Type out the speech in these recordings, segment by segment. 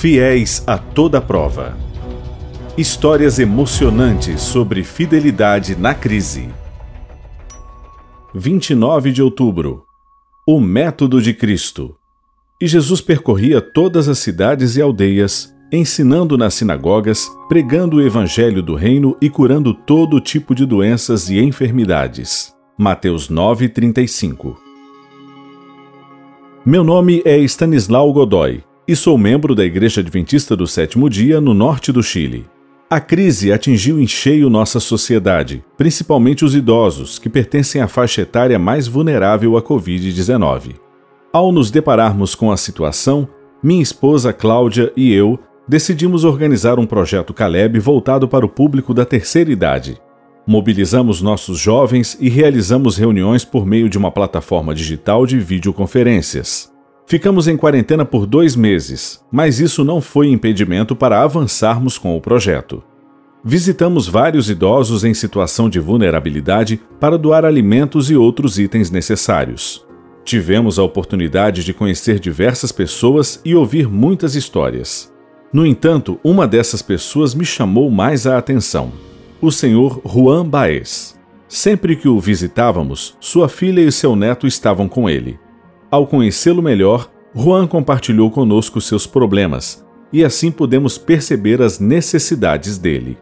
Fiéis a toda prova. Histórias emocionantes sobre fidelidade na crise. 29 de outubro. O método de Cristo. E Jesus percorria todas as cidades e aldeias, ensinando nas sinagogas, pregando o evangelho do reino e curando todo tipo de doenças e enfermidades. Mateus 9:35. Meu nome é Stanislau Godoy e sou membro da Igreja Adventista do Sétimo Dia no norte do Chile. A crise atingiu em cheio nossa sociedade, principalmente os idosos, que pertencem à faixa etária mais vulnerável à Covid-19. Ao nos depararmos com a situação, minha esposa Cláudia e eu decidimos organizar um projeto Caleb voltado para o público da terceira idade. Mobilizamos nossos jovens e realizamos reuniões por meio de uma plataforma digital de videoconferências. Ficamos em quarentena por dois meses, mas isso não foi impedimento para avançarmos com o projeto. Visitamos vários idosos em situação de vulnerabilidade para doar alimentos e outros itens necessários. Tivemos a oportunidade de conhecer diversas pessoas e ouvir muitas histórias. No entanto, uma dessas pessoas me chamou mais a atenção: o senhor Juan Baez. Sempre que o visitávamos, sua filha e seu neto estavam com ele. Ao conhecê-lo melhor, Juan compartilhou conosco seus problemas e assim pudemos perceber as necessidades dele.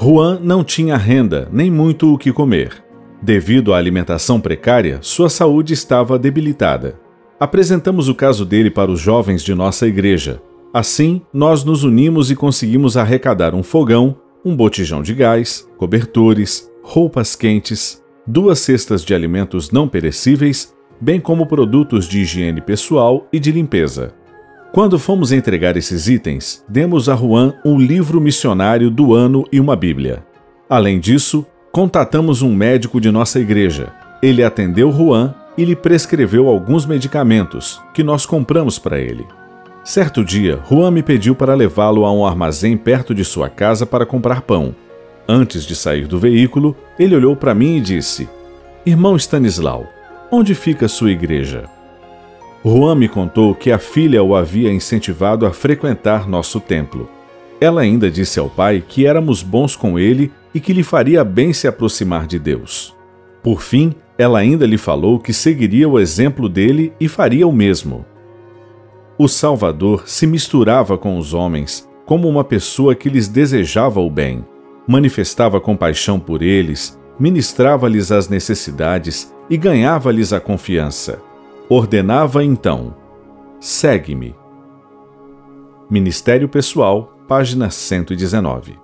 Juan não tinha renda nem muito o que comer. Devido à alimentação precária, sua saúde estava debilitada. Apresentamos o caso dele para os jovens de nossa igreja. Assim, nós nos unimos e conseguimos arrecadar um fogão, um botijão de gás, cobertores, roupas quentes, duas cestas de alimentos não perecíveis bem como produtos de higiene pessoal e de limpeza. Quando fomos entregar esses itens, demos a Juan um livro missionário do ano e uma Bíblia. Além disso, contatamos um médico de nossa igreja. Ele atendeu Juan e lhe prescreveu alguns medicamentos que nós compramos para ele. Certo dia, Juan me pediu para levá-lo a um armazém perto de sua casa para comprar pão. Antes de sair do veículo, ele olhou para mim e disse: Irmão Stanislau, Onde fica sua igreja? Juan me contou que a filha o havia incentivado a frequentar nosso templo. Ela ainda disse ao pai que éramos bons com ele e que lhe faria bem se aproximar de Deus. Por fim, ela ainda lhe falou que seguiria o exemplo dele e faria o mesmo. O Salvador se misturava com os homens como uma pessoa que lhes desejava o bem, manifestava compaixão por eles, ministrava-lhes as necessidades e ganhava-lhes a confiança. Ordenava então: Segue-me. Ministério Pessoal, página 119.